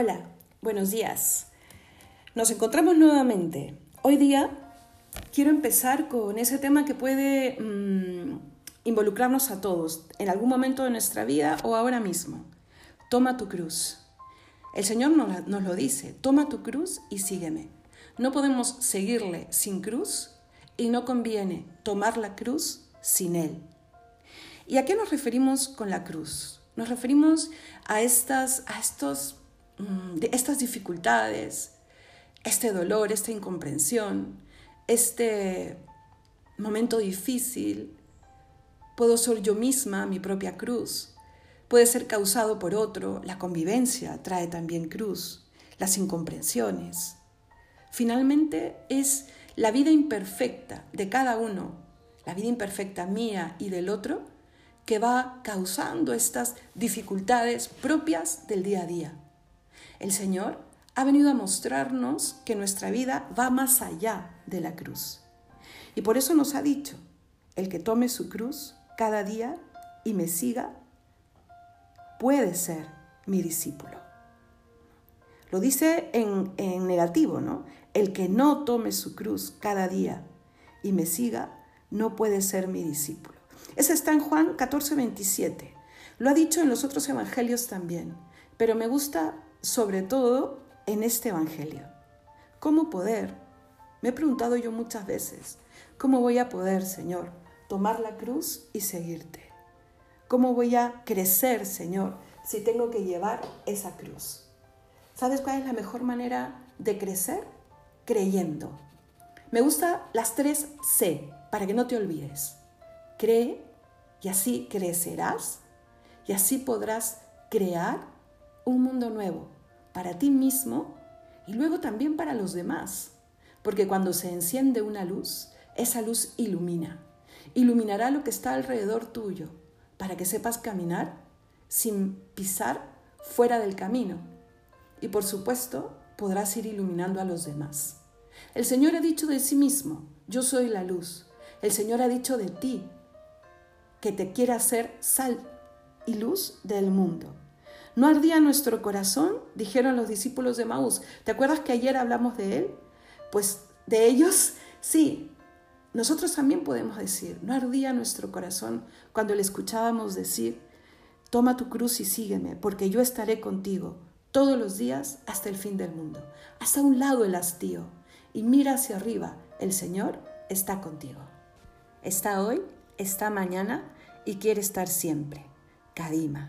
Hola, buenos días. Nos encontramos nuevamente. Hoy día quiero empezar con ese tema que puede mmm, involucrarnos a todos en algún momento de nuestra vida o ahora mismo. Toma tu cruz. El Señor nos, lo dice, toma tu cruz y sígueme. No podemos seguirle sin cruz y no conviene tomar la cruz sin Él. ¿Y a qué nos referimos con la cruz? Nos referimos a, estas, a estos Mm, de estas dificultades, este dolor, esta incomprensión, este momento difícil, puedo ser yo misma mi propia cruz, puede ser causado por otro, la convivencia trae también cruz, las incomprensiones. Finalmente es la vida imperfecta de cada uno, la vida imperfecta mía y del otro, que va causando estas dificultades propias del día a día. El Señor ha venido a mostrarnos que nuestra vida va más allá de la cruz. Y por eso nos ha dicho, el que tome su cruz cada día y me siga, puede ser mi discípulo. Lo dice en, en, negativo, ¿no? El que no tome su cruz cada día y me siga, no puede ser mi discípulo. Ese está en Juan 14, 27. Lo ha dicho en los otros evangelios también, pero me gusta sobre todo en este Evangelio. ¿Cómo poder? Me he preguntado yo muchas veces, ¿cómo voy a poder, Señor, tomar la cruz y seguirte? ¿Cómo voy a crecer, Señor, si tengo que llevar esa cruz? ¿Sabes cuál es la mejor manera de crecer? Creyendo. Me gustan las tres C, para que no te olvides. Cree y así crecerás y así podrás crear un mundo nuevo para ti mismo y luego también para los demás. Porque cuando se enciende una luz, esa luz ilumina. Iluminará lo que está alrededor tuyo para que sepas caminar sin pisar fuera del camino. Y por supuesto, podrás ir iluminando a los demás. El Señor ha dicho de sí mismo, yo soy la luz. El Señor ha dicho de ti que te quiere hacer sal y luz del mundo. ¿No ardía nuestro corazón? Dijeron los discípulos de Maús. ¿Te acuerdas que ayer hablamos de él? Pues de ellos, sí. Nosotros también podemos decir, ¿no ardía nuestro corazón cuando le escuchábamos decir, toma tu cruz y sígueme, porque yo estaré contigo todos los días hasta el fin del mundo? Hasta un lado el hastío y mira hacia arriba, el Señor está contigo. Está hoy, está mañana y quiere estar siempre. Kadima.